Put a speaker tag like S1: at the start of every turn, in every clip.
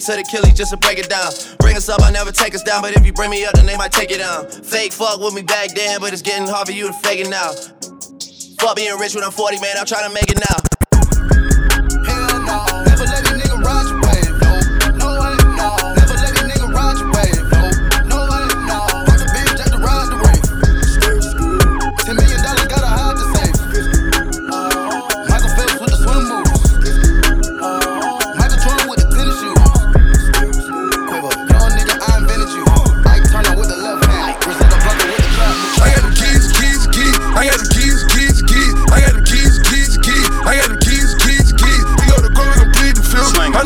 S1: it
S2: to the killies just to break it down. Bring us up, I never take us down. But if you bring me up, then they might take it down. Fake fuck with me back then, but it's getting hard for you to fake it now. Fuck being rich when I'm 40, man. I'm trying to make it now.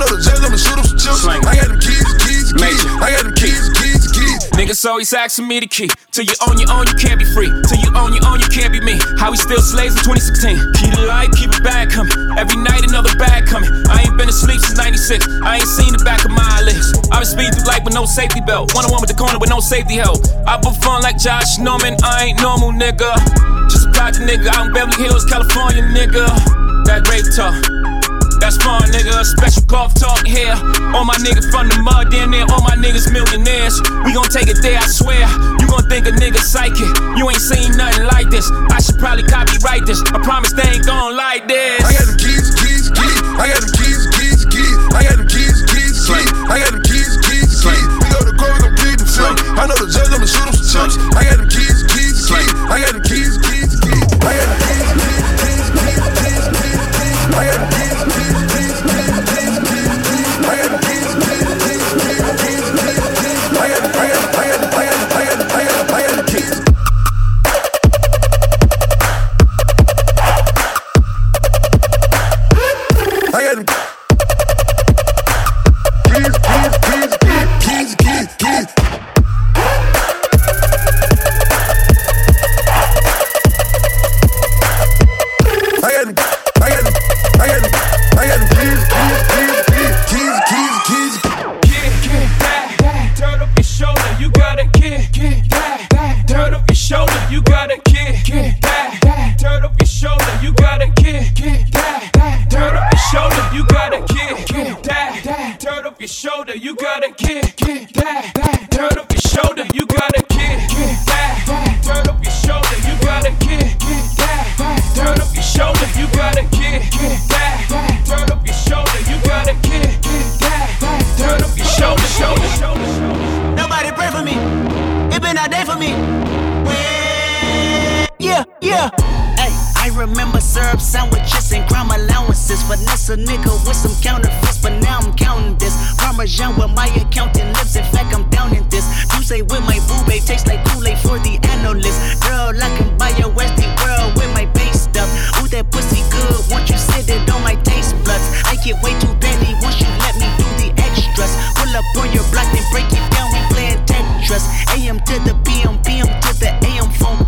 S1: I'ma shoot some chips. I got them keys, keys, keys. I got them keys, keys, keys.
S3: Niggas always asking me the key. Till you own your own, you can't be free. Till you own your own, you can't be me. How we still slaves in 2016. Keep the light, keep it bad coming. Every night another bag coming. I ain't been asleep since 96. I ain't seen the back of my eyelids. I been speeding through life with no safety belt. One on one with the corner with no safety help. I perform like Josh Norman. I ain't normal, nigga. Just a project nigga out in Beverly Hills, California, nigga. That great talk. That's smart, nigga. A Special golf talk here. All my niggas from the mud, damn near all my niggas millionaires. We gon' take it there, I swear. You gon' think a nigga psychic. You ain't seen nothing like this. I should probably copyright this. I promise they ain't gon' like this.
S1: I got the keys, keys, keys. I got the keys, keys, keys. I got the keys, keys, keys. I got the keys, keys, keys. We go to court, we gon' plead the film. I know the judge, I'ma shoot him some chumps. I got the keys, keys, keys. I got the keys, keys, keys. I got
S4: the Finesse a nigga with some counterfeits, but now I'm counting this. Parmesan with my accountant lips, in fact, I'm down in this. You say with my boo babe, tastes like Kool Aid for the analyst. Girl, I can buy your Westie world with my base stuff. Ooh, that pussy good, once you sit it on my taste buds. I get way too petty once you let me do the extras. Pull up on your block, then break it down, we playing Tetris. AM to the PM, PM to the AM phone.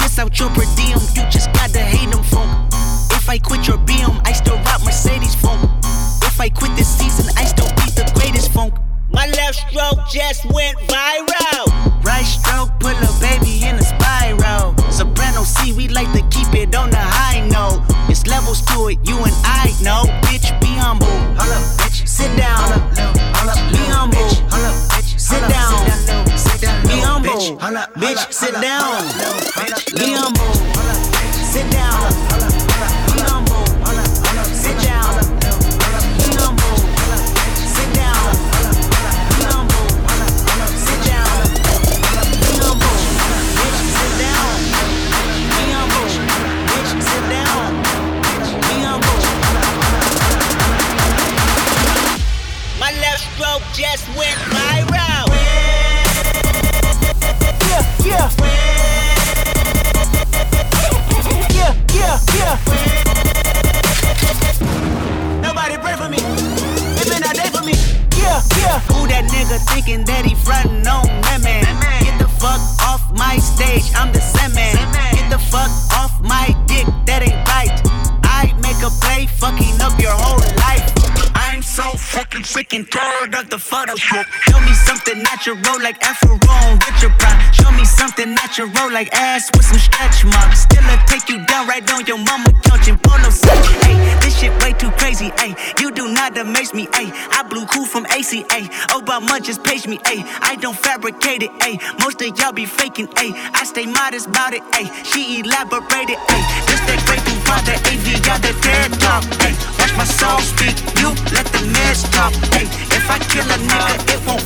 S4: Piss out your per diem, you just gotta hate them phone. If I quit your I quit this season, I still be the greatest funk.
S5: My left stroke just went viral.
S4: Right stroke, put a baby in a spiral. Soprano C, we like to keep it on the high note. It's levels to it, you and I know. Bitch, be humble. Hold up, bitch. Sit down. Hold up, little. Hold up, be humble. Hold up, bitch. Sit down. Be humble. Bitch, sit down. Be humble. Nigga thinking that he frontin' on that man? Get the fuck off my stage, I'm the Sandman. Get the fuck off my dick, that ain't right. I make a play, fucking up your whole life. So fucking sick and tired of the Photoshop. Show me something natural like Afro Richard Pryor. Show me something natural like ass with some stretch marks. Still I take you down right on your mama couch and pull no set. Hey, this shit way too crazy. Hey, you do not amaze me. Hey, I blew cool from ACA. Obama just page me. Hey, I don't fabricate it. Hey, most of y'all be faking. Hey, I stay modest about it. Hey, she elaborated. Hey, this that great thing for the AV got the dead talk. Hey, watch my soul speak. You let meds talk. Hey, if I kill a nigga, it won't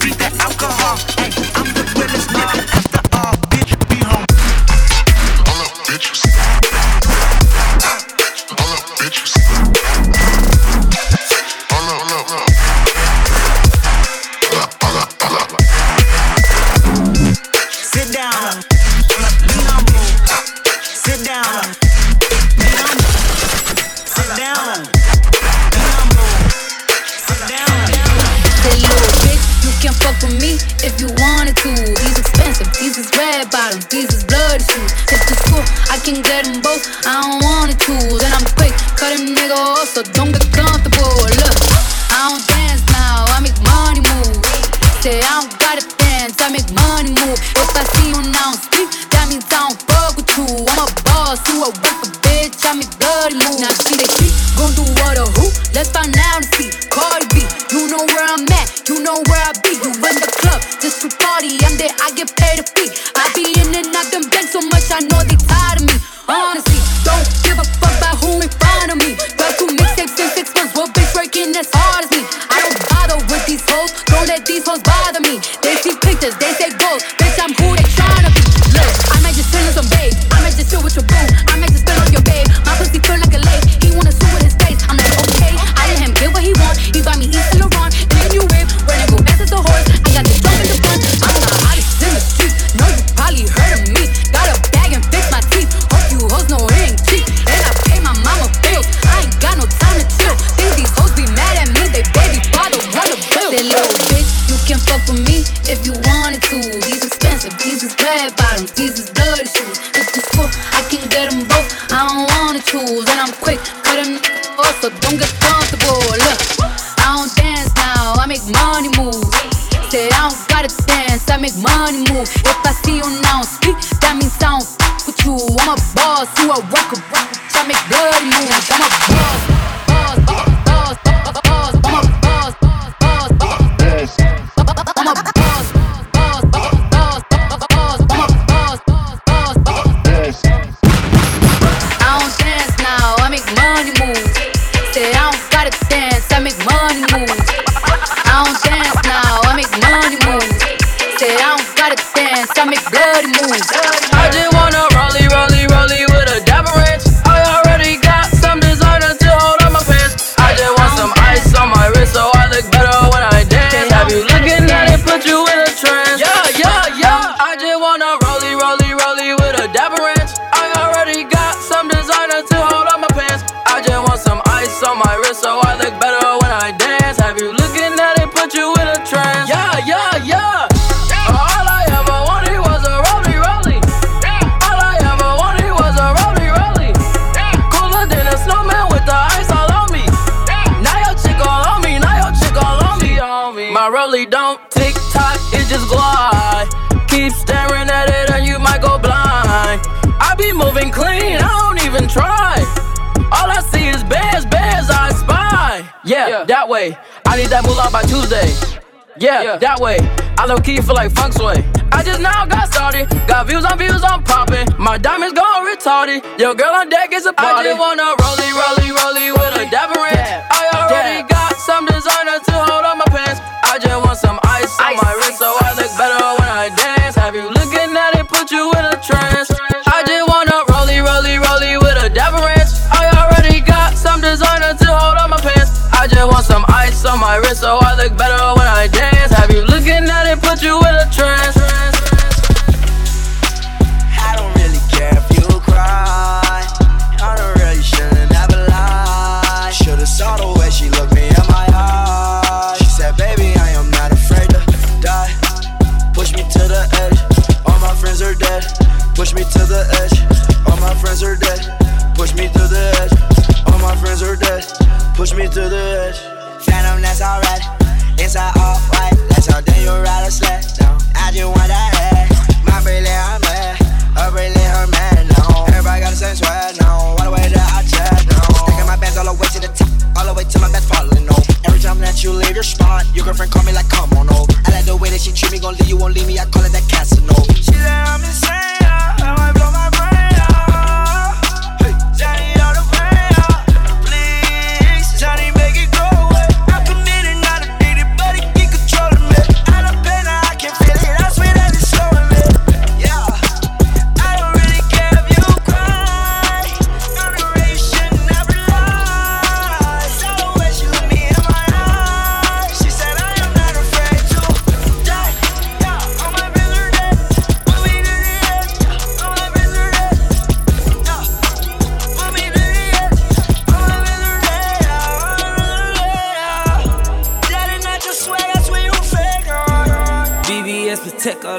S6: boss, you a worker, I make bloody moves. I'm a boss, boss, boss, boss, boss. Boss, boss, boss, boss. I'm a boss, boss, boss, boss, boss. I'm a boss, boss, boss, boss. I don't dance now, I make money move. Say I don't gotta dance, I make money move. I don't dance now, I make money move. Say I don't gotta dance, I make bloody moves.
S7: That way. I low key feel like funk sway. I just now got started. Got views on views, I'm popping. My diamonds gone retarded. Your girl on deck is a party. I just wanna rollie,
S8: Push me to the edge. All my friends are dead. Push me to the edge. All my friends are dead. Push me to the edge. Phantom, that's alright. Inside all white. That's how then you ride a sled. down. I just want that head. My bracelet, I'm mad. Her bracelet, her man. No. Everybody got the same swag. No. All the way that I check. No. Stacking my bands all the way to the top. All the way to my best falling. No. Every time that you leave your spot, your girlfriend call me like, come on, no. I like the way that she treat me. Gon' leave you, won't leave me. I call it that Casanova. She said I'm insane. I might blow my brain out. Hey,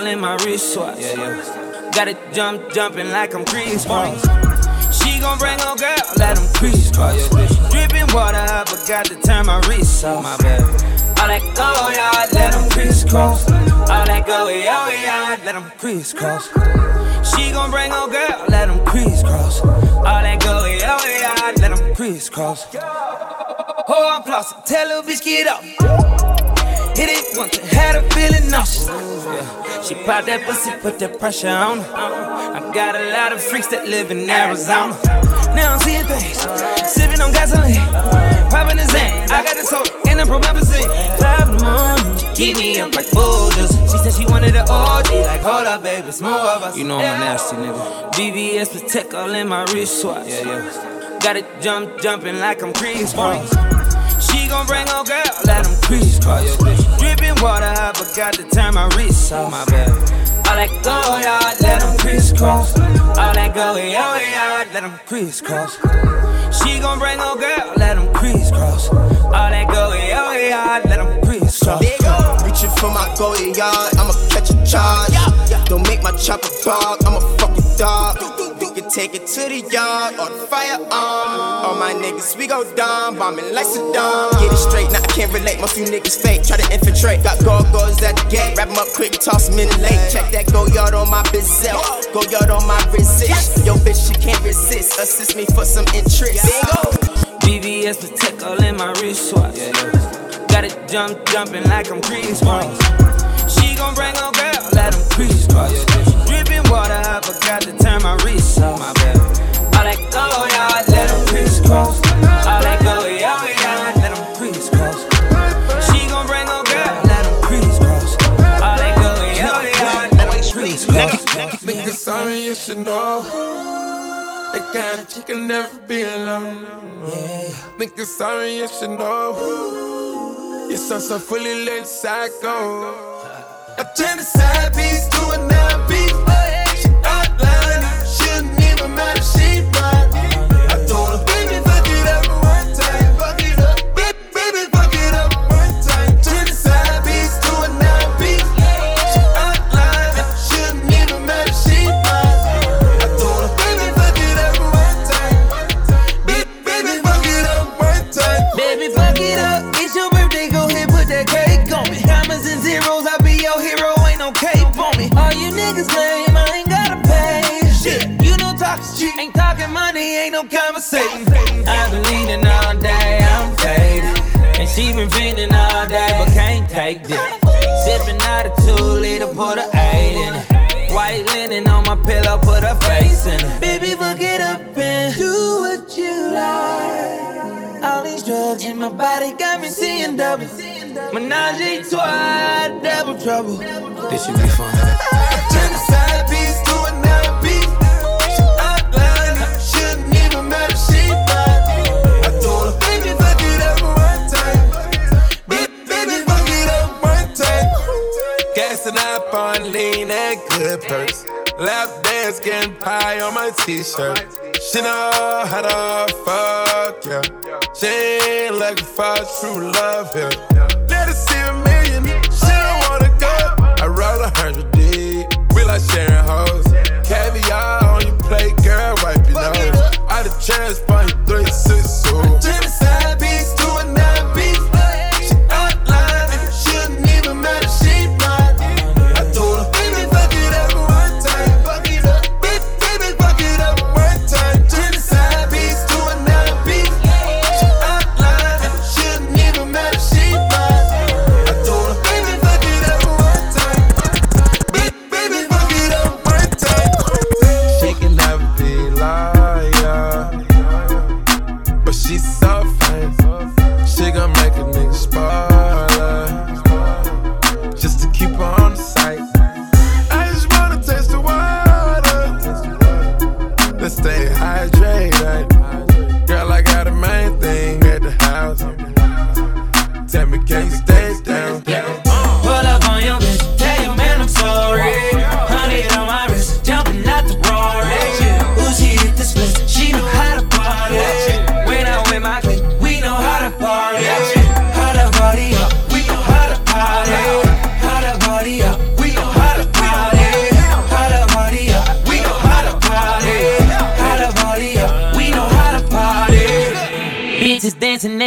S8: in my
S9: wristwatch. Yeah, yeah. Got it jump, jumping like I'm Chris Cross. She gon' bring her girl, let them crisscross. Dripping water, I forgot to turn my wrist off. My bad. All that go, yard, let them crisscross. All that go, yeah, yard, let them crisscross. She gon' bring her girl, let them crisscross. All that go, yeah, yard, let them crisscross. Oh, I'm flossing, tell her bitch get up. Hit it once and had her feeling nauseous. Yeah. She pop that pussy, put that pressure on her. I got a lot of freaks that live in Arizona. Now I'm seeing things, sipping on gasoline, popping the Zan. I got this hoe in the promethazine. Five in the morning, keep me up like Folgers. She said she wanted an OG, like hold up, baby, it's more of us. You know I'm a nasty nigga. BBS protect all in my wristwatch. Yeah, yeah. Got it jump, jumping like I'm Chris Cross. She gon' bring her girl, let them crisscross. Dripping water, I forgot to turn my wrist off. My bad. All that go, yard, let them crisscross. All that go, yo, yard, let them crisscross. She gon' bring her girl, let them crisscross. All that go, yo, yard, let them crisscross.
S8: Reaching for my golden yard, I'ma catch a charge. Don't make my chopper bark, I'm a fucking dog. Take it to the yard or the firearm. Um, all my niggas, we go down, bombing like Saddam. Get it straight, now I can't relate, most you niggas fake. Try to infiltrate, got gargoyles at the gate. Wrap 'em up quick, toss 'em in late. Check that go yard on my bizel, go yard on my resist. Yo, bitch, she can't resist. Assist me for some interest.
S9: BBS protect all in my wristwatch. Got it jump, jumping like I'm Cross. She gon' bring her girl, let them crisscross. Dripping water, I forgot to turn my wrist off. My bad. All that go, yard, let them crisscross. All that go, yo, yard, let them crisscross. She gon' bring her girl, let them crisscross. All that go, yo, yard, let them crisscross.
S10: Nigga, sorry, you should know. That kind of chick can never be alone. Nigga, sorry, you should know. You're so, so fully lit psycho. I turn the side piece to an album.
S9: niggas ain't no conversation. I've been leaning all day, I'm faded. And she been feeling all day, but can't take this. Sipping out a two liter, put a eight in it. White linen on my pillow, put a face in it. Baby, fuck it up and do what you like. All these drugs in my body got me seeing double. Menage a trois, double trouble. This should be fun.
S1: Lean and good perks. Lap dance, getting pie on my t-shirt. She know how to fuck, yeah. She ain't looking for true love, yeah. Let her see a million, she don't wanna go. I roll a hundred deep, we like sharing hoes. Caviar on your plate, girl, wipe your nose. Out of chance, find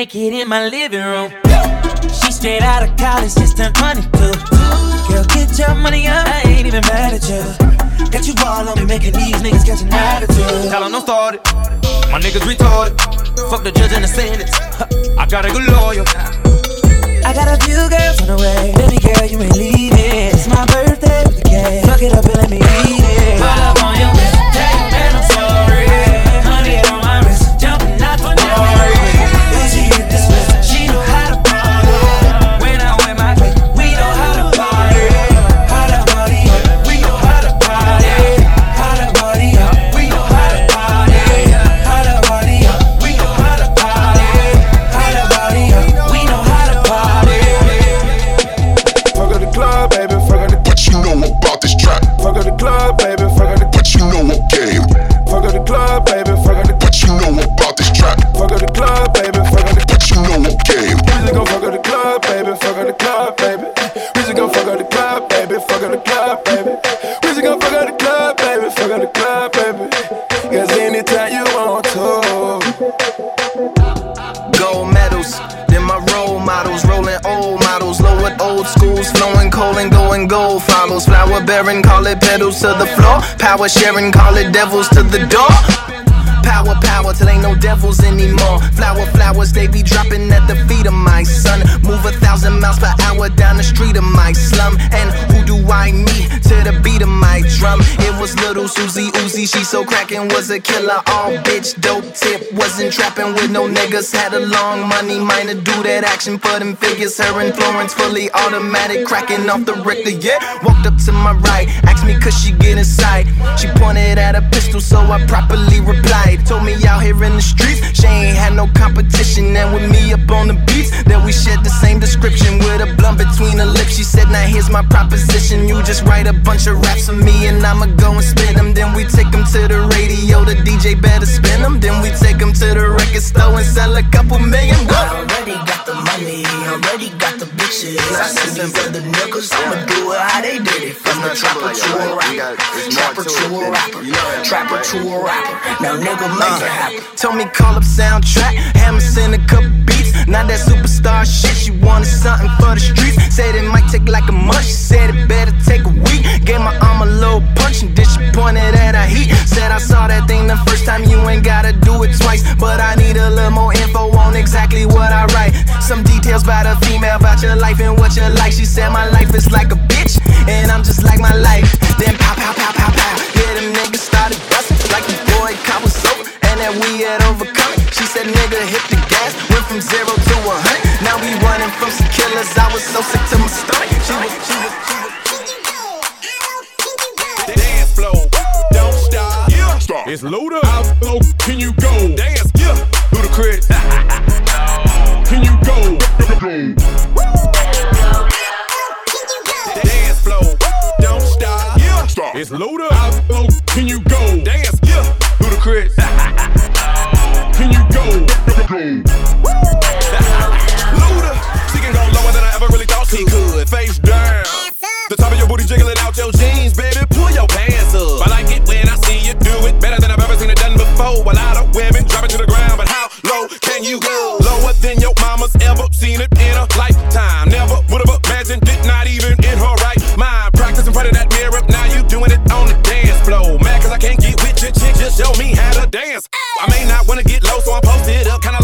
S9: naked in my living room. She straight out of college, just turned 22. Girl, get your money up, I ain't even mad at you. Got you all on me, making these niggas catch an attitude. Tell 'em don't start it, my niggas retarded. Fuck the judge and the sentence, I got a good lawyer. I got a few girls on the way, baby girl, you ain't leaving. It's my birthday with the cake, fuck it up and let me
S11: bearing, call it pedals to the floor. Power sharing, call it devils to the door. Power, power, till ain't no devils anymore. Flower, flowers, they be dropping at the feet of my son. Move a thousand miles per hour down the street of my slum. And who do I meet to the beat of my drum? It was little Susie Uzi, she so crackin', was a killer. All bitch, dope tip, wasn't trapping with no niggas. Had a long money, minor do that action for them figures. Her and Florence fully automatic, cracking off the Richter, yeah. Walked up to my right, asked me could she get inside. She pointed at a pistol, so I properly replied. Told me out here in the streets, she ain't had no competition. And with me up on the beats, that we shared the same description with a blunt between her lips. She said, Now here's my proposition. You just write a bunch of raps for me, and I'ma go and spit them. Then we take them to the radio, the DJ better spin them. Then we take them to the record store and sell a couple million.
S12: I already got the money, already got the bitches. I see them for the niggas, I'ma do it how they did it. From the trapper to a rapper, trapper to a rapper, trapper to a rapper. Now nigga make it uh. happen.
S11: Tell me call up soundtrack, had me send a couple beats. Not that superstar shit, she wanted something for the streets. Said it might take like a month, she said it better take a week. Gave my arm a little heat. Said I saw that thing the first time, you ain't gotta do it twice. But I need a little more info on exactly what I write. Some details about a female, about your life and what you like. She said my life is like a bitch, and I'm just like my life. Then pow, pow, pow, pow, pow. Yeah, them niggas started busting like the boy cop was over, and that we had overcome. She said, nigga, hit the gas, went from zero to a hundred. Now we running from some killers. I was so sick to my stomach. She was, she was, she was.
S13: Yeah. It's loaded. How low can you go? Dance, yeah. Ludacris. can you go? Dance flow, don't stop. Yeah. Stop. It's loaded. How low can you go? Dance, yeah. Ludacris. can you go? Luda, she can go lower than I ever really thought she could. Face down. The top of your booty jiggling out your jeans, baby. Can you go? Lower than your mama's ever seen it in a lifetime. Never would have imagined it, not even in her right mind. Practice in front of that mirror, now you doing it on the dance floor. Mad cause I can't get with your chick, just show me how to dance. I may not wanna get low, so I'm posted up, kinda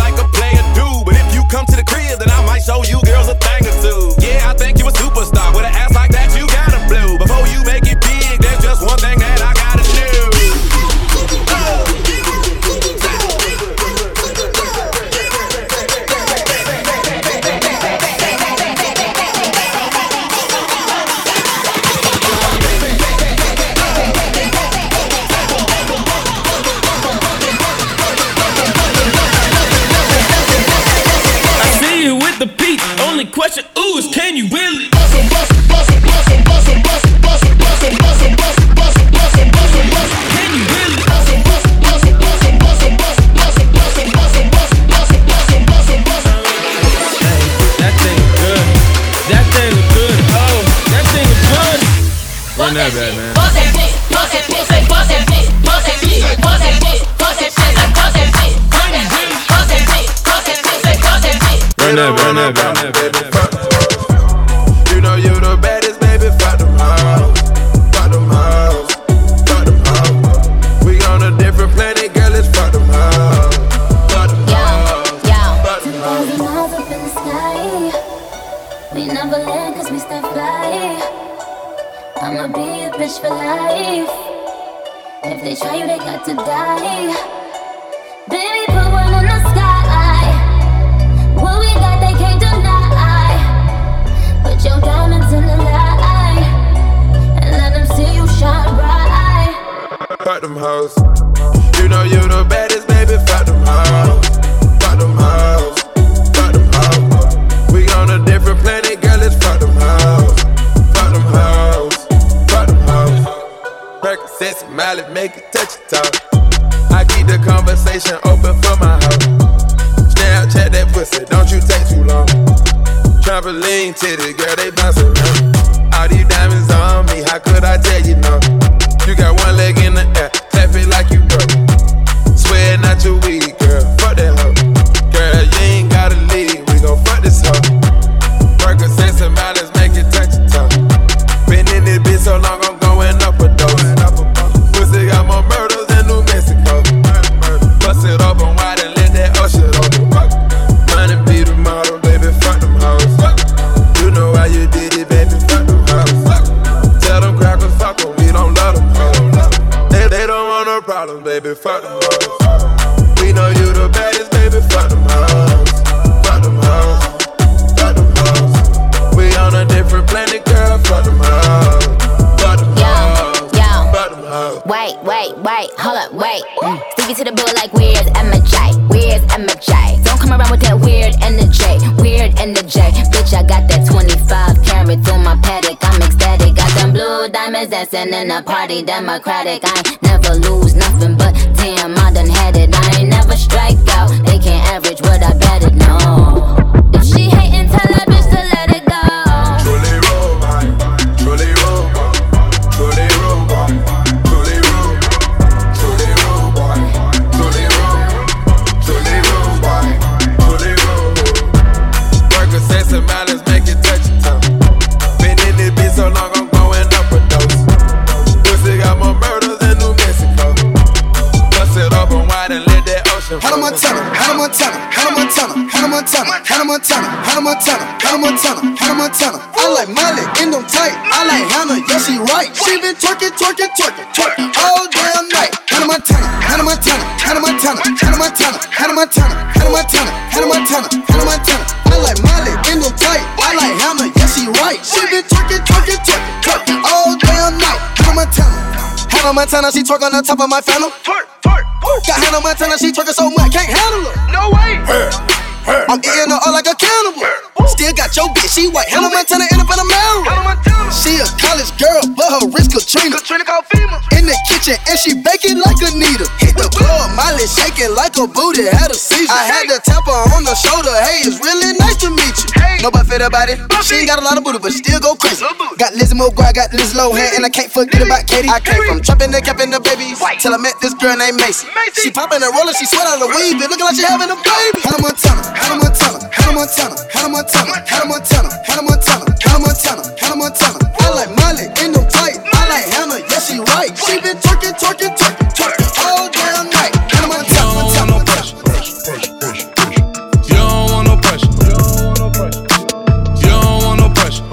S14: good.
S15: Run that back, man. Run that back, run that back, run that back.
S16: They try you, they got to die. Baby, put one in the sky. What we got, they can't deny. Put your diamonds in the light. And let them see you shine bright.
S1: Them hoes. You know you the baddest,
S16: Mm. Stevie to the bull like where's MJ? Where's MJ? Don't come around with that weird energy, weird energy. Bitch, I got that 25 carat through my paddock. I'm ecstatic. Got them blue diamonds dancing in a party, democratic. I ain't never lose nothing, but damn, I done had it. I ain't never strike out. They can't average what I betted, no.
S1: Hannah Montana, Hannah Montana, Hannah Montana, Hannah Montana,
S2: Hannah Montana, Hannah Montana, Hannah Montana, Hannah Montana. I like Miley in them tight. I like Hannah, yeah she right. She been twerking, twerking, twerking, twerking all damn night. Hannah Montana, Hannah Montana, Hannah Montana, Hannah Montana, Hannah Montana, Hannah Montana, Hannah Montana, Hannah Montana. I like Miley in them tight. I like Hannah, yeah she right. She been twerking, twerking, twerking, twerking all damn night. Hannah Montana. Hannah Montana, she twerk on the top of my funnel. Twerk, twerk, Got Hannah Montana, she twerking so much, can't handle her. No way. I'm eating her all like a cannibal. Still got your bitch, she white. Hannah Montana in up in a mirror. She a college girl, but her wrist Katrina. Katrina called FEMA. In the kitchen, and she baking like a needle. Hit the club, Miley shaking like a booty, had a seizure. I had to tap her on the shoulder. Hey, it's really nice to meet you. Hey. Nobody fit about it. She ain't got a lot of booty, but still go crazy. Got Lizzie McGuire, got Liz Lohan, and I can't forget about Katie. I came from trapping the cap in the babies till I met this girl named Macy. She popping and rolling, she sweat out the weed, but looking like she having a baby. Hannah Montana, Hannah Montana, Hannah Montana, Hannah Montana, Hannah Montana, Hannah Montana, Hannah Montana, Hannah Montana. I like Miley in them tight. I like Hannah, yeah she right. She been twerking, twerking, twerking, twerking all damn night. Hannah Montana, Montana,
S1: You don't want no pressure. You don't want no pressure.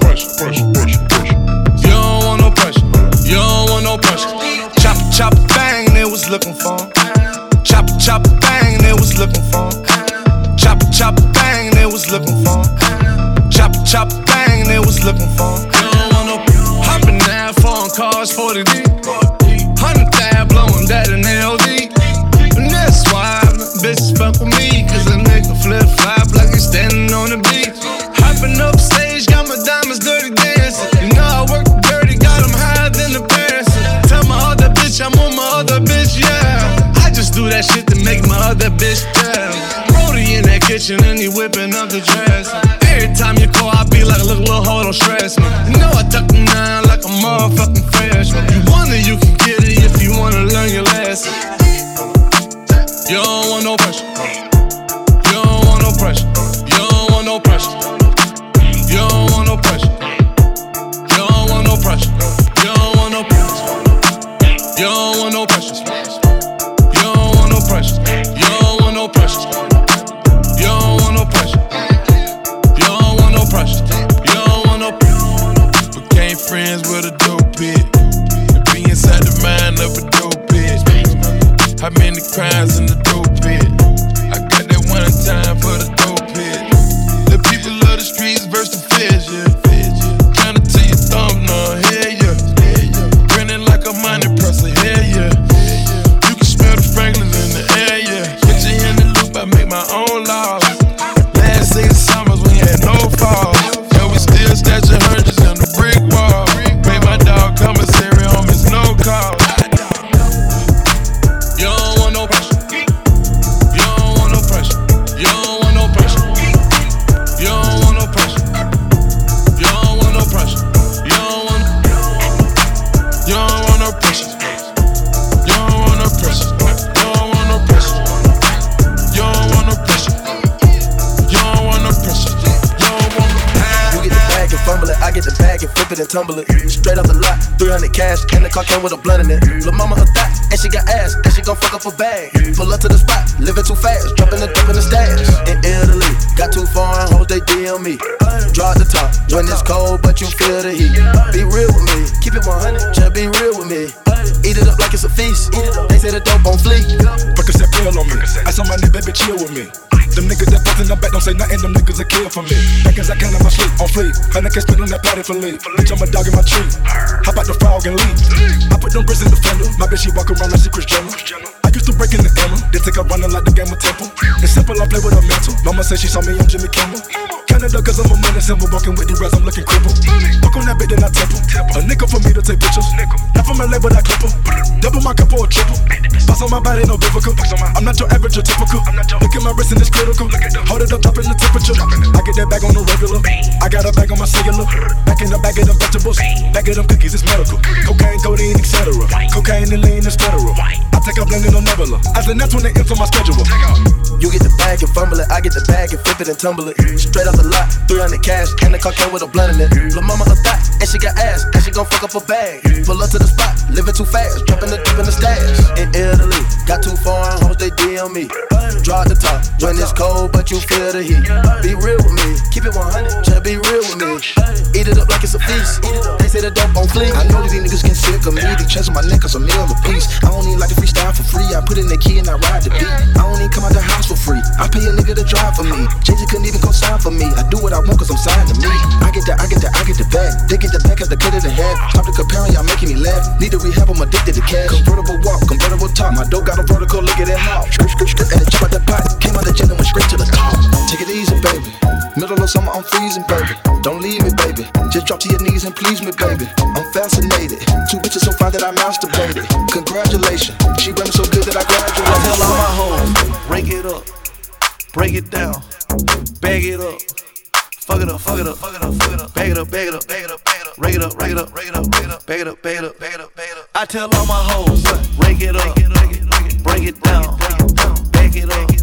S1: You don't want no pressure. You don't want no pressure. Chop, chop, bang, they was looking for. 'em. Chop, bang, and they was looking for. no hopping down, phone cars for the D. Hundred thou blowing that in LD. And that's why bitches fuck with me, cause a nigga flip flop like he's standing on the beach. Hopping up stage, got my diamonds dirty dancing. You know I work dirty, got them higher than the parents. Tell my other bitch I'm on my other bitch, yeah. I just do that shit to make my other bitch down. Brody in that kitchen and he whipping up the dress.
S11: 300 cash, and the car came with a blunt in it. Lil' mama a thot, and she got ass, and she gon' fuck up a bag. Pull up to the spot, living too fast, dropping the dope in the stash. In Italy, got two foreign hoes, they DM me. Draw the top, when it's cold, but you feel the heat. Be real with me, keep it 100, just be real with me. Eat it up like it's a feast. They say the dope on fleek.
S17: Percocet pill on me. I saw my nigga, baby, chill with me. Them niggas that fuck in the back don't say nothing, them niggas are kill for me. Back as I can on my sleep, on fleek. Honey can spit on that patty for leave. Bitch, I'm a dog in my tree. Hop out the frog and leave. I put them bricks in the fender. My bitch, she walk around like she Kris Jenner. Used to break in the ammo. They take her running like the game of Temple. It's simple, I play with her mental. Mama say she saw me, I'm Jimmy Kimmel. Canada, cause I'm a money symbol. Walking with the rest, I'm looking crippled. Fuck on that bitch, then I temple. A nickel for me to take pictures. Not from LA, but I clip her. Double my cup or a triple. Boss on my body, no biblical. I'm not your average or typical. Look at my wrist and it's critical. Hold it up, dropping the temperature. I get that bag on the regular. I got a bag on my cellular. Back in the bag of them vegetables. Back of them cookies, it's medical. Cocaine, codeine, etc. Cocaine and lean is federal. I take a blend in a nebula. As an that's when they enter my schedule.
S11: You get the bag and fumble it, I get the bag and flip it and tumble it. Straight off the lot, 300 cash, and the car came with a blunt in it. Lil' mama a thot, and she got ass, and she gon' fuck up a bag. Pull up to the spot, living too fast, dropping the dip in the stash. In Italy, got two foreign hoes, they DM me. Draw at the
S18: the top. When it's cold, but you feel the heat. Be real with me, keep it 100. Just be real with me. Eat it up like it's a feast. They say the dope on fleek.
S2: I know that these niggas get sick of me. They chest on my neck, cause a meal a piece. I don't even like to freestyle for free. I put in the key and I ride the beat. I don't even come out the house for free. I pay a nigga to drive for me. Z couldn't even come sign for me. I do what I want cause I'm signed to me. I get the, I get the, I get the back. They get the back the cut of the head. Stop the comparing, y'all making me laugh. Need to rehab, I'm addicted to cash. Convertible walk, convertible top. My dope got a vertical, look at skirt, skirt, and it jump out the pot. Came out the jet and went straight to the top. Take it easy, baby. Middle of summer, I'm freezing, baby. Don't leave me, baby. Just drop to your knees and please me, baby. I'm fascinated. Two bitches so fine that I masturbated. Congratulations. She run so good that I graduated.
S18: I tell all my hoes, break it up, break it down, bag it up. Fuck it up, fuck it up, fuck it up, fuck it up, bag it up, bag it up, bag it up, bag it up, rake it up, rake it up, rake it up, rake it up, bag it up, bag it up, bag it up, bag it up. I tell all my hoes, break it up, break it down, bag it up,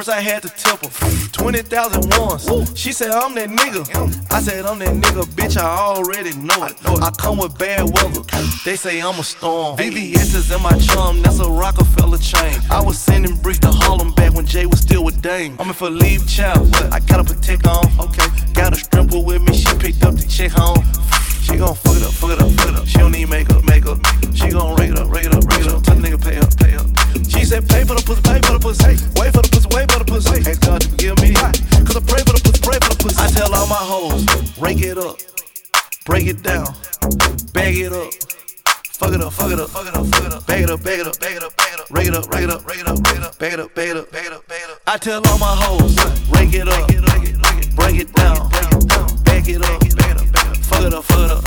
S18: First I had to tip her 20,000 once. She said, I'm that nigga. I said, I'm that nigga, bitch. I already know it. I come with bad weather. They say I'm a storm. VVS is in my chum. That's a Rockefeller chain. I was sending bricks to Harlem back when Jay was still with Dame. I'm in for leave child. I gotta protect on. Okay. Got a stripper with me. She picked up the chick home. She gon' fuck it up, fuck it up, fuck it up. She don't need makeup, makeup. She gon' rake it up, rake it up, rake it up. Tell the nigga pay up, pay up. Said pay for the pussy, pay for the pussy. Hey, wait for the pussy, wait for the pussy. Ask God to forgive me. Cause I pray for the pussy, pray for the pussy. I tell all my hoes, rake it up, break it down, bag it up. Fuck it up, fuck it up, fuck it up, fuck it up. Bag it up, bag it up, bag it up, bag it up. Rake it up, rake it up, rake it up, rake it up. Bag it up, bag it up, bag it up, bag it up. I tell all my hoes, rake it up, break it down, bag it up, bag it up, bag it up. Fuck it up, fuck it up,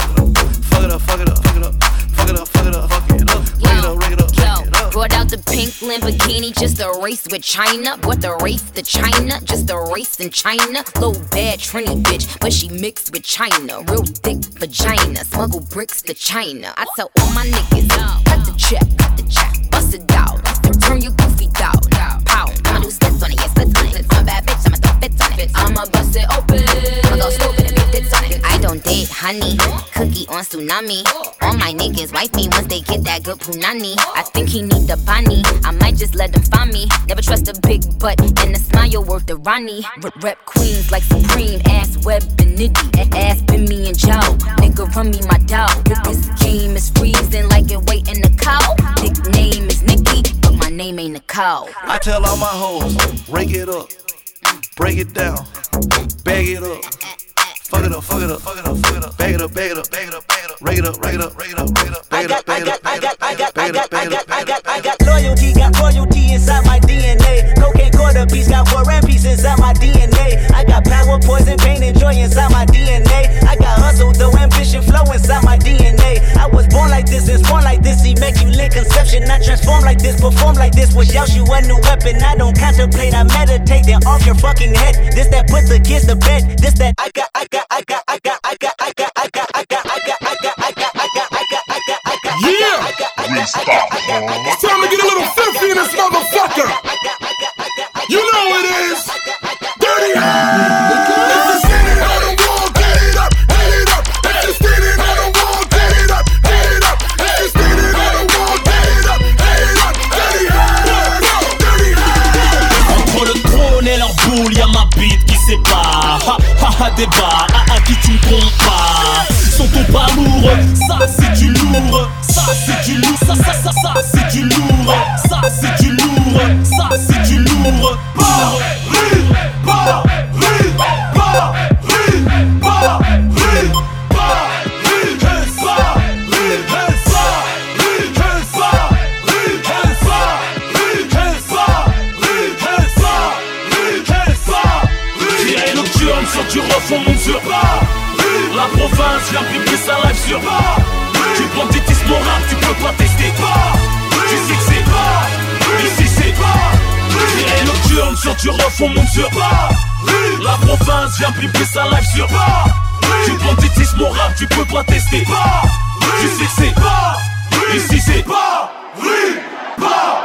S18: fuck it up, fuck it up, fuck it up, fuck it up, fuck it up, fuck it up. Rake it up, rake it up, rake it up.
S16: Brought out the pink Lamborghini just a race with China. What the race to China? Just a race in China. Low bad Trini bitch, but she mixed with China. Real thick vagina. Smuggle bricks to China. I tell all my niggas, cut the check, cut the check, bust it out. Turn your goofy dog. Pow. I'ma do splits on it, yeah, splits on it. I'm a bad bitch, I'ma throw fits on it. I'ma bust it open. I'ma go stupid I don't date honey. Cookie on tsunami. All my niggas wife me once they get that good punani. I think he need the bunny. I might just let them find me. Never trust a big butt and a smile worth the Ronnie. Rep, queens like Supreme. Ass web and nitty. Ass been me and Joe. Nigga run me my dog. This game is freezing like it waiting in the cow. Nickname is Nikki, but my name ain't Nicole.
S18: I tell all my hoes, break it up, break it down, bag it up. Fuck it up, fuck it up, fuck it up, fuck it up. Bag it up, bag it up, bag it up, bag it up. Rake it up, rake it up, rake it up, rake it up. Bag it up, bag it up, bag it up, bag it up, bag it up, bag it up, bag it up.
S4: I got loyalty, got royalty inside my DNA. Cocaine quarter piece, got war and peace inside my DNA. I got power, poison, pain, and joy inside my DNA. I got hustle, though ambition, flow inside my DNA. I was born like this, and born like this, immaculate conception. I transform like this, perform like this, was Yeshua a new weapon. I don't contemplate, I meditate, then off your fucking head. This that put the kids to bed. This that I got, I got, I got, I got, I got, I got, I got, I got, I got, I got, I got, I got, I got, I got, I got.
S5: Yeah! I got it's time to get a little filthy in this motherfucker!
S19: Ah qui tu pas. Sont ton pas lourd, ça c'est du lourd. Ça c'est du lourd, ça ça ça ça c'est du lourd. Ça c'est du lourd, ça c'est du lourd. Paris, sur Tu banditisme mon rap, tu peux pas tester. Tu sais que c'est pas. Ici c'est pas. Tiré nocturne sur du refond monte sur La province vient piquer sa live sur Tu banditisme mon rap, tu peux pas tester. Tu sais que c'est pas. Ici c'est pas. Paris, Paris,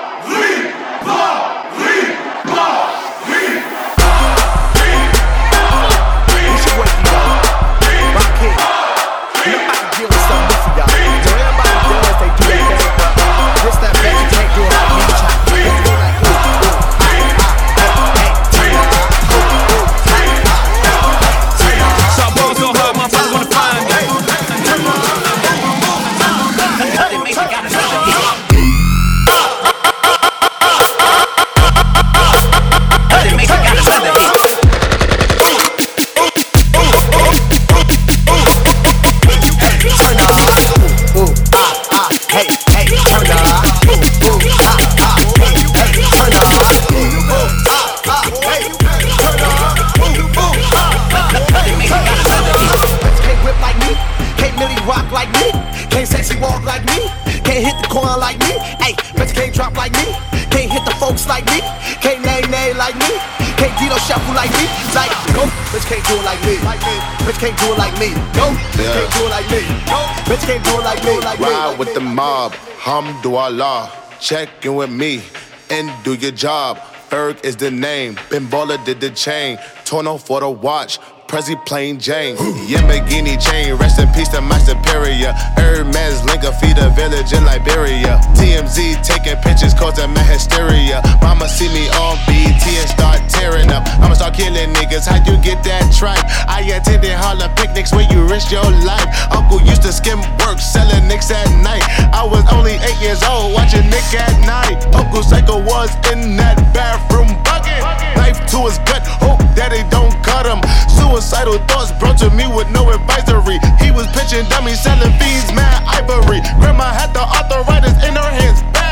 S10: mob, Hamdulillah. Check in with me and do your job. Ferg is the name. Ben Baller did the chain. Tono for the watch. Prezi plain Jane. Yamagini chain. Rest in peace to my superior. Hermes Linka feed a village in Liberia. TMZ taking pictures causing my hysteria. Mama see me on BT and start tearing up. I'ma start killing niggas. How you get that tripe? I attended Harlem picnics where you risk your life. Uncle used to skim work, selling nicks at night. I was only eight years old, watching Nick at night. Uncle Psycho was in that bathroom bucket. Knife to his gut, hope they don't cut him. Suicidal thoughts brought to me with no advisory. He was pitching dummies, selling fiends, mad ivory. Grandma had the arthritis in her hands, bad.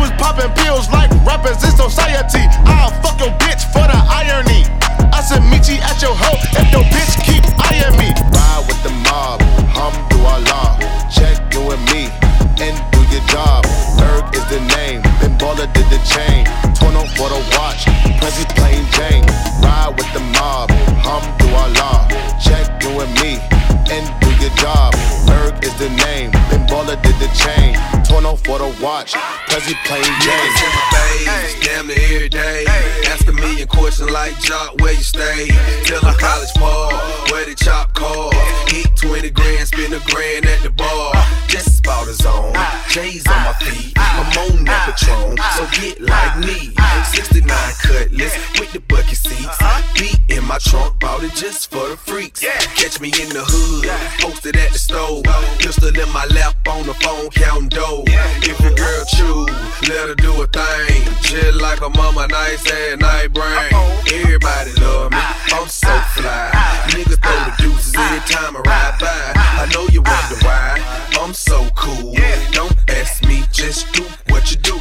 S10: Was popping pills like rappers in society. I'll fuck your bitch for the irony. I said, meet you at your hoe if your bitch keep eyeing me. Ride with the mob, Hum do Hamdulillah. Check in with me and do your job. Ferg is the name, Ben Baller did the chain. Tono for the watch, Prezi plain Jane. Ride with the mob, Hum do Hamdulillah. Check in with me and do your job. Ferg is the name, Ben Baller did the chain. Tono for the watch, Prezi Jane.
S1: Niggas in my face, damn near every day. Ask a million questions like Jock, where you stay? Tell them uh-huh. college ball, where the chop call. Eat 20 grand, spend a grand at the bar. Just about a zone, J's on my feet. I'm on that Patron, so get like me. 69 cutlass with the bucket seats. Beat in my trunk, bought it just for the freaks. Catch me in the hood, posted at the stove. Pistol in my lap on the phone, counting dough. If your girl choose, let her do a thing. Just like a mama, nice ass night brain. Everybody love me, I'm so fly. Niggas throw the deuces every time I ride by. I know you wonder why. I'm so cool. Don't ask me, just do what you do.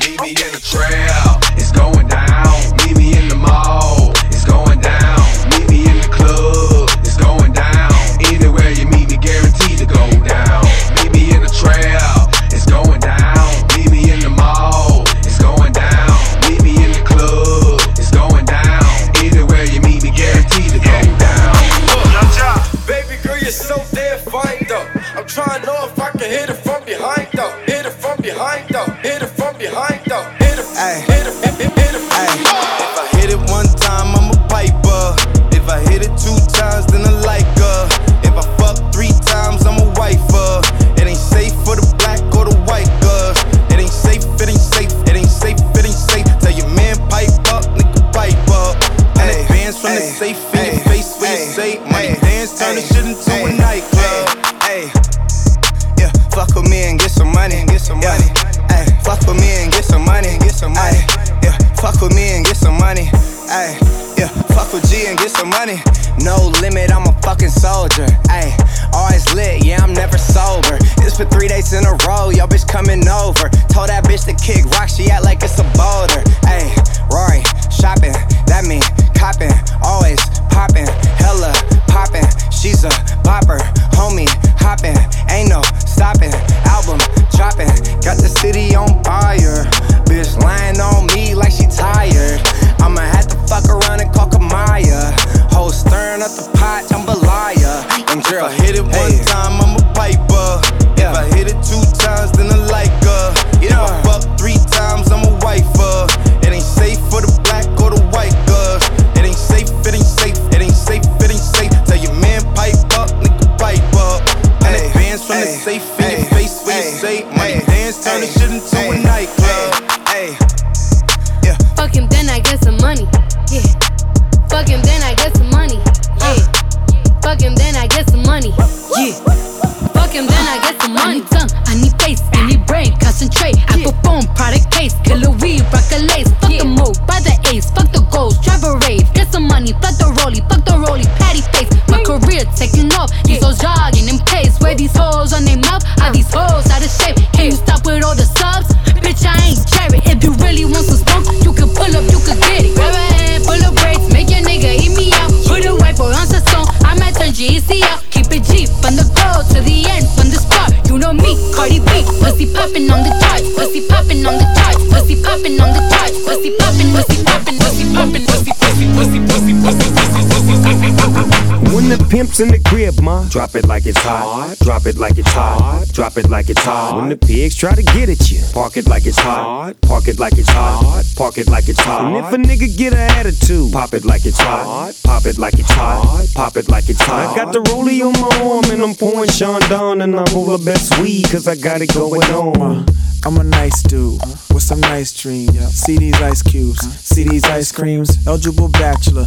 S1: Meet me in the trail, it's going down. Meet me
S20: behind though. Hit it from behind though. Hit it, hit it,
S21: me and get some money, get some money. Hey, fuck with me and get some money, get some money. Yeah, fuck with me and get some money. Ay, yeah, fuck with G and get some money. No limit, I'm a fucking soldier. Ay, always lit, yeah, I'm never sober. It's for three days in a row, yo bitch coming over. Told that bitch to kick rock, she act like it's a boulder. Ay, Rory, shopping, that mean copping, always popping, hella popping. She's a bopper, homie, hopping, ain't no stopping. Album dropping, got the city on fire. Bitch lying on me like she tired. I'ma have to fuck around and call Kamaya. Whole stirring up the pot, jambalaya. And girl, if I hit it one time, I'm a piper. If I hit it two times, then I like her. If I fuck three times, I'm a wifer. It ain't safe for the black or the white girls. It ain't safe, it ain't safe, it ain't safe, it ain't safe. Tell your man pipe up, nigga pipe up. And advance from the safe in your face when you say money dance, turn the shit into a
S22: Phone, product case, killer weed, rock a lace. Fuck the move, buy the ace, fuck the goals, drive a rave. Get some money, fuck the rollie, fuck the rollie, patty face. My career taking off, these hoes jogging in place. Where these hoes on their mouth, are these hoes out of shape? Can you stop with all the subs? Bitch, I ain't cherry. If you really want some smoke, you can pull up, you can get it. Grab a hand, pull up brakes, make your nigga eat me out. Put a white boy on the song, I might turn G-Eazy out. Keep it G from the go to the end, from the start. You know me, Cardi B, pussy popping on the popping on the. Pussy popping, pussy popping, pussy popping, pussy pussy pussy pussy pussy.
S23: When the pimp's in the crib, ma, drop it like it's hot. Drop it like it's hot. Drop it like it's hot. When the pigs try to get at you, park it like it's hot. Park it like it's hot. Park it like it's hot. And if a nigga get a attitude, pop it like it's hot. Pop it like it's hot. Pop it like it's hot. I got the rollie on my arm and I'm pouring Chandon and I'm over best weed cause I got it going on.
S24: I'm a nice dude with some nice dreams. See these ice cubes, see these ice creams. Eligible bachelor,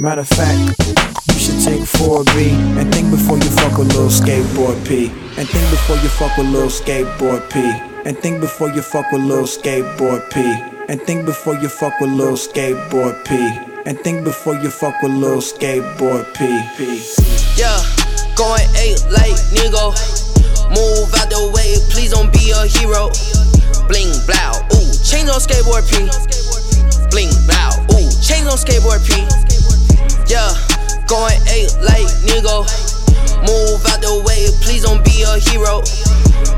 S24: Matter of fact, you should take 4B and think before you fuck with little skateboard P. And think before you fuck with little skateboard P. And think before you fuck with little skateboard P. And think before you fuck with little skateboard P. And think before you fuck with little skateboard P.
S20: Yeah, going eight like nigga. Move out the way, please don't be a hero. Bling blow, ooh, change on skateboard P. Bling blow, ooh, change on skateboard P. Yeah, going eight like nigga. Move out the way, please don't be a hero.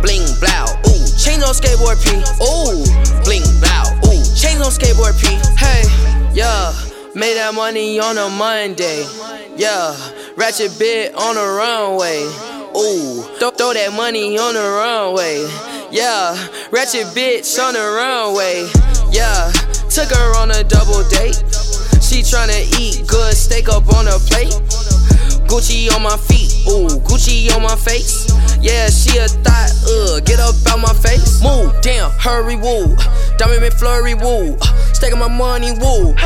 S20: Bling blow, ooh, change on skateboard P. Ooh, bling blow, ooh, change on skateboard P. Hey, yeah, made that money on a Monday. Yeah, ratchet bit on the runway. Ooh, throw, throw that money on the runway. Yeah, ratchet bitch on the runway. Yeah, took her on a double date. She tryna eat good steak up on her plate. Gucci on my feet, ooh, Gucci on my face. Yeah, she a thought, uh, get up out my face. Move, damn, hurry, woo. Diamond McFlurry, woo. Staking my money, woo.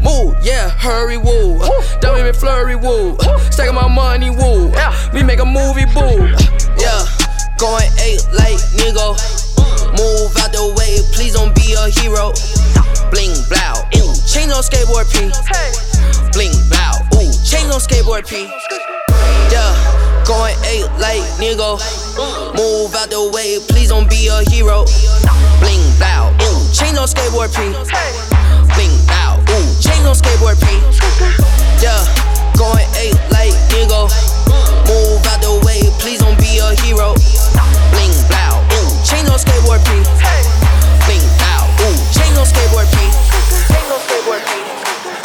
S20: Move, yeah, hurry, woo. Diamond McFlurry, woo. Staking my money, woo. We make a movie, boo. Yeah, going eight like nigga. Move out the way, please don't be a hero. Bling blow, ooh, change on skateboard P. Bling blow, ooh, change on skateboard P. Yeah, going eight like nigga. Move out the way, please don't be a hero. Bling blow, ooh, change on skateboard P. Bling blow, ooh, change on skateboard P. Yeah, going eight like nigga. Move out the way, please don't be a hero. Bling blow, change on skateboard P. Bling blow, ooh, change on skateboard P. Change on skateboard P.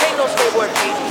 S20: Change on skateboard P.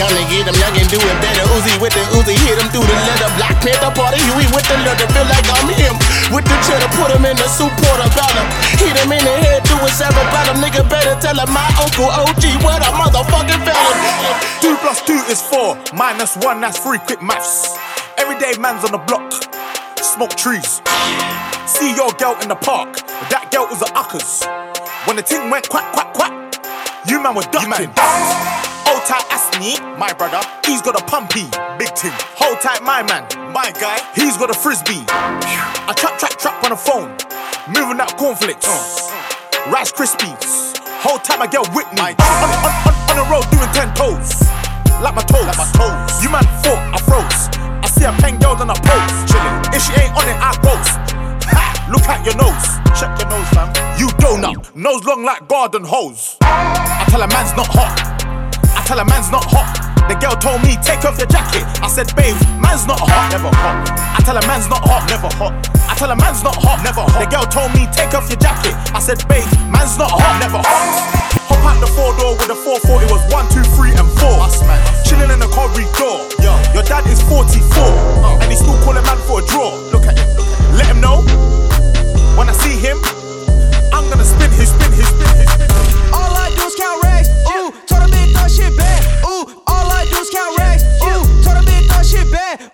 S25: gonna get them young and do it better. Uzi with the Uzi, hit him through the leather. Black Panther party, Huey with the leather. Feel like I'm him with the cheddar. Put him in the soup, port about him. Hit him in the head, do his ever about him. Nigga better tell him my uncle OG, what a motherfucking felon.
S26: Two plus two is four, minus one, that's three quick maths. Everyday man's on the block, smoke trees. See your girl in the park, that girl was a uckers. When the ting went quack, quack, quack, you man were ducking. You man. Hold tight, Asni, my brother. He's got a pumpy, big team. Hold tight, my man, my guy. He's got a frisbee. I trap, trap, trap on the phone. Moving out cornflakes, uh, Rice Krispies. Hold tight, my girl Whitney. My on, on, on, on the road doing ten toes, like my toes. Like my toes. You man thought I froze. I see a pen girl on a post, chilling. If she ain't on it, I ghost. Ha! Look at your nose, check your nose, fam. You donut, nose long like garden hose. I tell a man's not hot tell a man's not hot. The girl told me, take off your jacket. I said, babe, man's not hot, never hot. I tell a man's not hot, never hot. I tell a man's not hot, never hot. The girl told me, take off your jacket. I said, babe, man's not hot, never hot. Hop out the four door with a 440 was one, two, three, and four. Chilling in the corridor. Yo, your dad is 44, and he still calling man for a draw. Look at him, let him know. When I see him, I'm gonna spin his spin.
S9: Goose count é racks. Ooh,
S27: uh,
S9: told a bitch thought shit
S11: bad.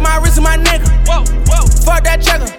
S11: like my wrist and my nigga. Whoa, whoa. Fuck that checker.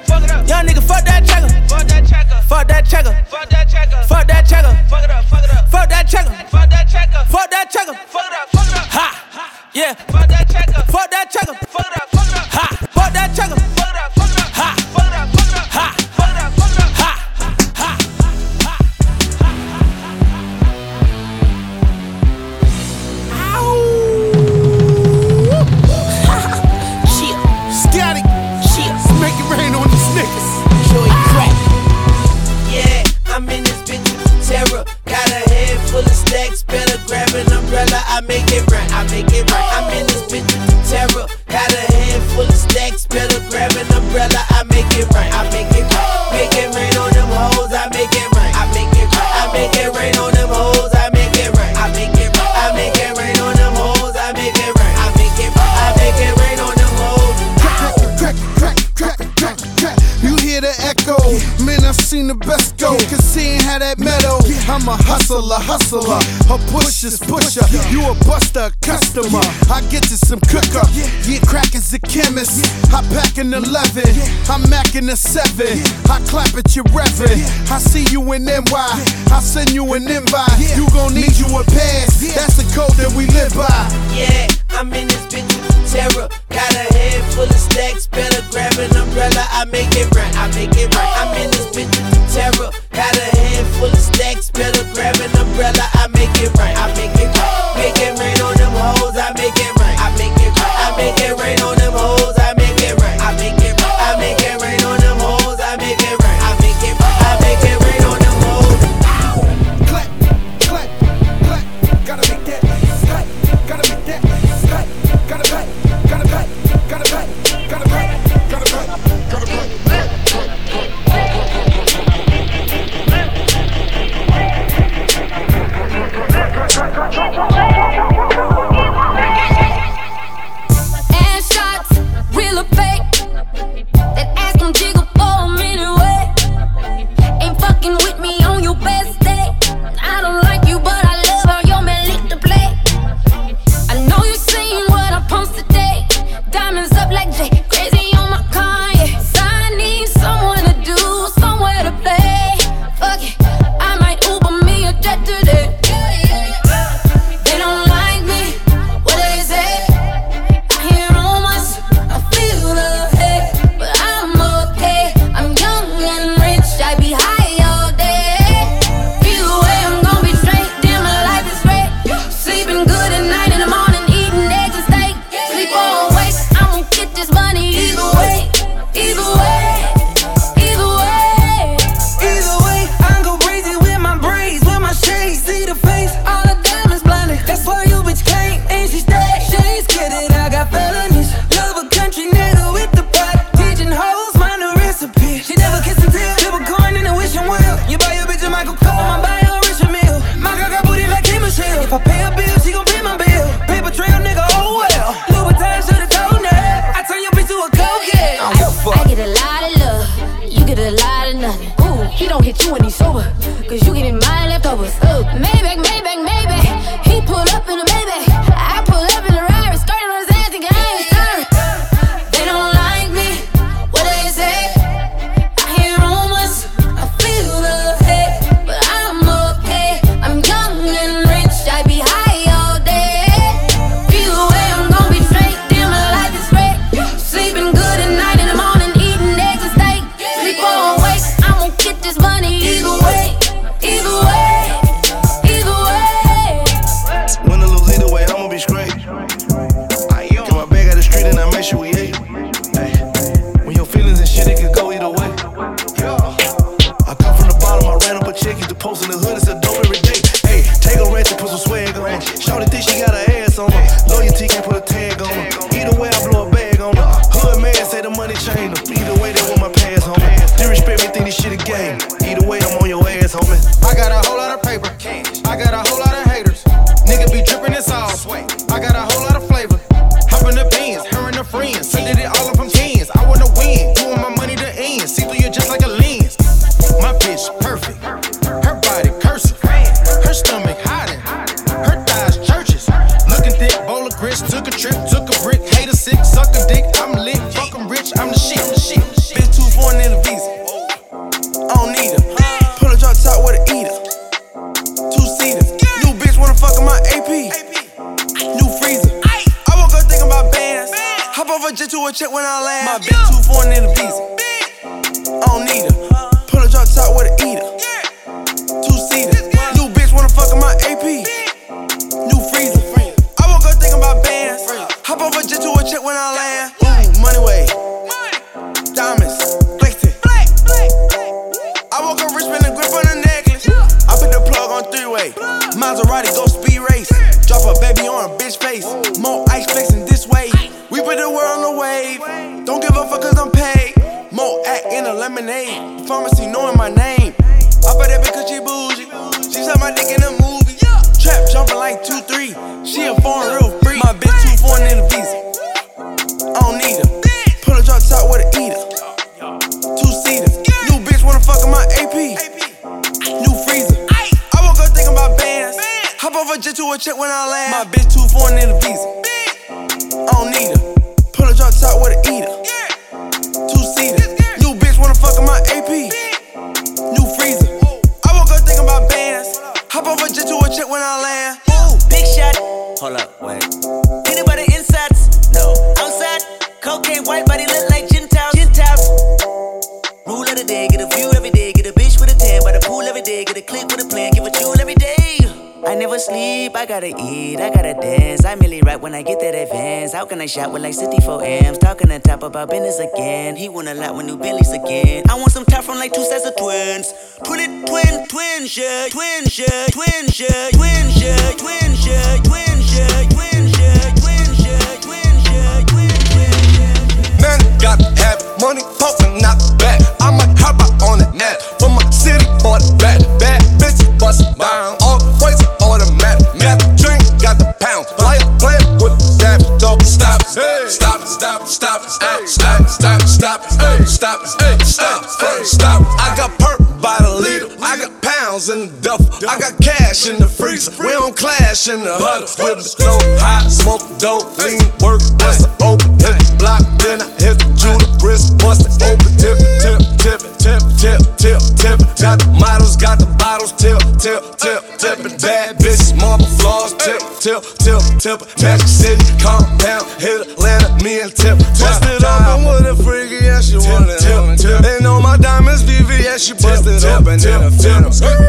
S11: with
S4: plan, give a jewel every day. I never sleep, I gotta eat, I gotta dance. I merely write when I get that advance. How can I shout with like 64 amps? Talking to top about business again. He want a lot with new Billy's again. I want some top from like two sets of twins. Twin, twin, twin, shit, twin, shit, twin, shit, twin, shit, twin, shit, twin, shit, twin, shit, twin, shit, twin, shit, twin, shit.
S1: Man, got have money, popping, not bad. I might hop out on it, net from my city, bought back bust down. All points automatic. Meth drink got the pounds. pound. Like playing with that dog. Stop, stop, stop, stop, stop, stop, stop, stop, stop, stop, stop. I got perp by the leader. I got pounds in the duff. I got cash in the freezer. We don't clash in the huddle. With the glow hot, smoke dope, lean work. Bust the open hit the block. Then I hit the Judah wrist, bust the open tip, tip, tip, tip, tip, tip, tip. Got the models, got the bottles, tip, tip, tip, tip. And bad bitches, marble floors. tip, tip, tip, tip. Magic City, compound, hit Atlanta, me and Tip. Busted up, I'm with a freaky, and she wanted tip, tip. And all my diamonds, VVS, she busted up and then a phantom.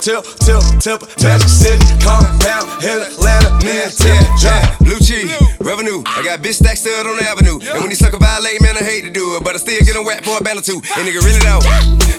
S1: tip, tip, tip,
S28: Magic City, compound, in Atlanta, man, tip, yeah. Blue cheese, revenue. I got bitch stacks still on the avenue. And when these sucker violate, man, I hate to do it. But I still get a whack for a or two. And nigga really don't.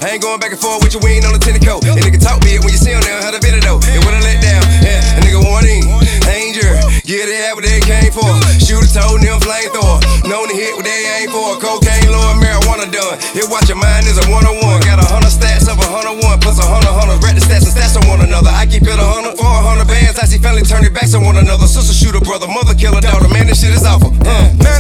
S28: I ain't going back and forth with your wing on the tennis coat. And nigga talk big when you see him now, how bit it though. And when I let down, yeah, a nigga warning, danger. Yeah, they have what they came for. Shooter told them flamethrower. Known to hit what they aim for. Cocaine, Lord, marijuana done. Hit watch your mind is a one on one. Got a hundred stats of a hundred one plus a hundred hundred. Read the stats and stats on one another. I keep it a hundred for a hundred bands. I see family turn their backs on one another. Sister shooter, brother, mother killer, daughter. Man, this shit is awful. Uh.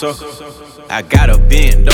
S29: so I got a
S11: bend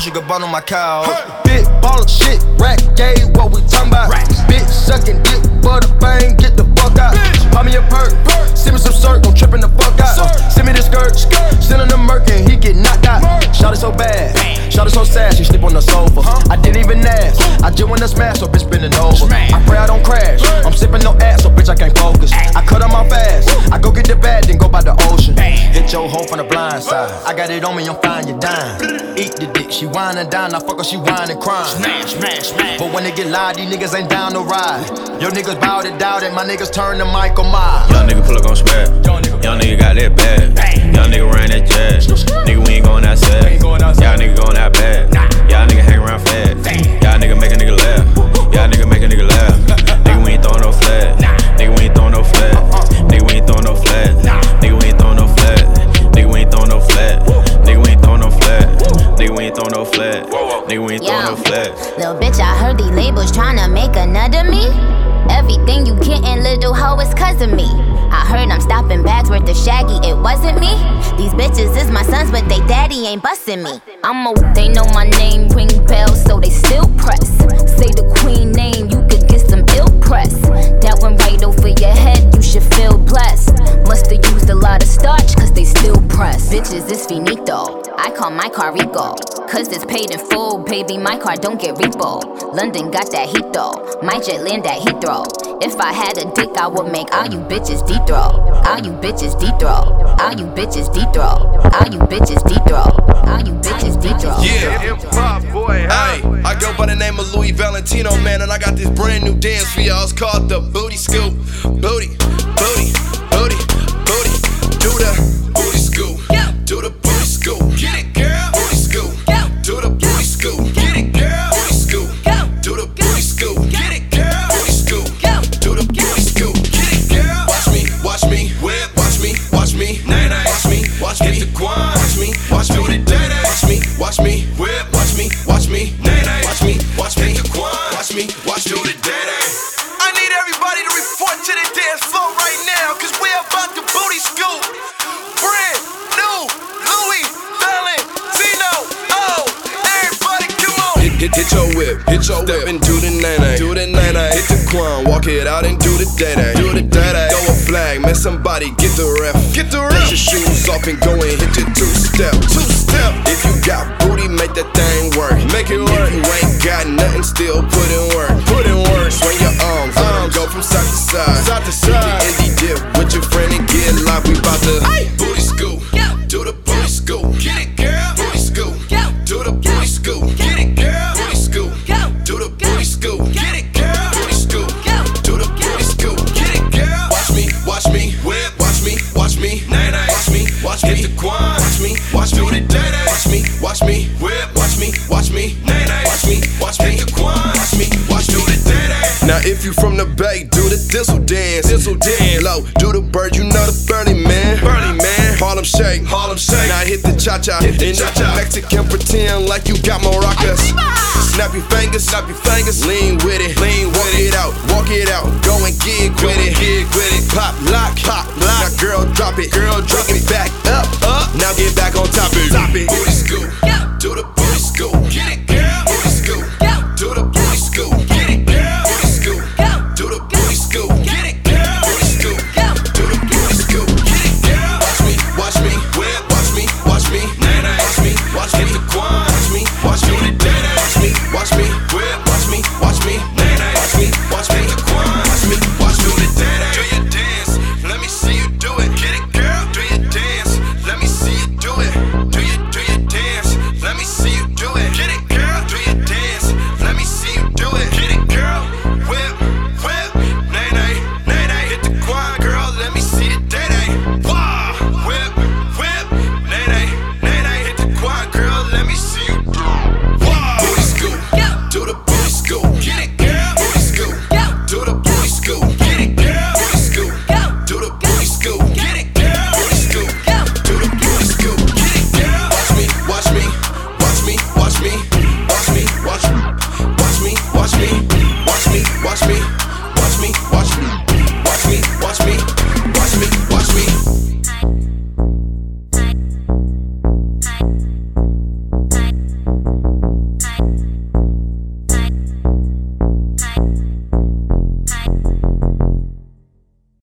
S11: Dolce Gabbana on my couch. Big ball of shit, rack gay, what we talking about? Bitch sucking dick, butter bang, get the fuck out. Pop me a perk, send me some circ, don't trippin' the fuck out. Send me the skirt, send him the merc and he get knocked out. Shot it so bad, shot it so sad, she sleep on the sofa. I didn't even ask, I just wanna smash, so bitch bending over. I pray I don't crash, I'm sipping no ass, from the blind side, I got it on me, I'm fine, you dime. Eat the dick, she whine and dine, I fuck her, she whine and crying. Smash, smash, smash. But when they get loud, these niggas ain't down to ride. Your niggas bout it, doubt it, my niggas turn to Michael Myers.
S29: Young nigga pull up on spaz. Young nigga got that bad. Young nigga ran that jazz.
S16: Baby. My car don't get repo. London got that heat though. My jet land at Heathrow. If I had a dick, I would make all you bitches deep throw. All you bitches deep throw. All you bitches deep throw. All you bitches deep throw. All you bitches deep throw.
S28: Yeah, Hey, I go by the name of Louis Valentino, man, and I got this brand new dance for y'all. It's called the Booty Scoop. Booty, booty, booty, booty. Do the it out and do the day do the day Throw a flag, man, somebody get the ref. Get the ref. Take your shoes off and go and hit your two step. Two step. If you got booty, make that thing work. Make it work. If you ain't got nothing, still put in work. Put in work. Swing your arms, hit the cha cha. And if you Mexican, pretend like you got maracas. Snap your fingers, snap your fingers. Lean with it, lean walk it out, walk it out. Go and gig with it, gig with it. Pop, lock, pop, lock. Now girl, drop it, girl, drop it back up, up. Now get back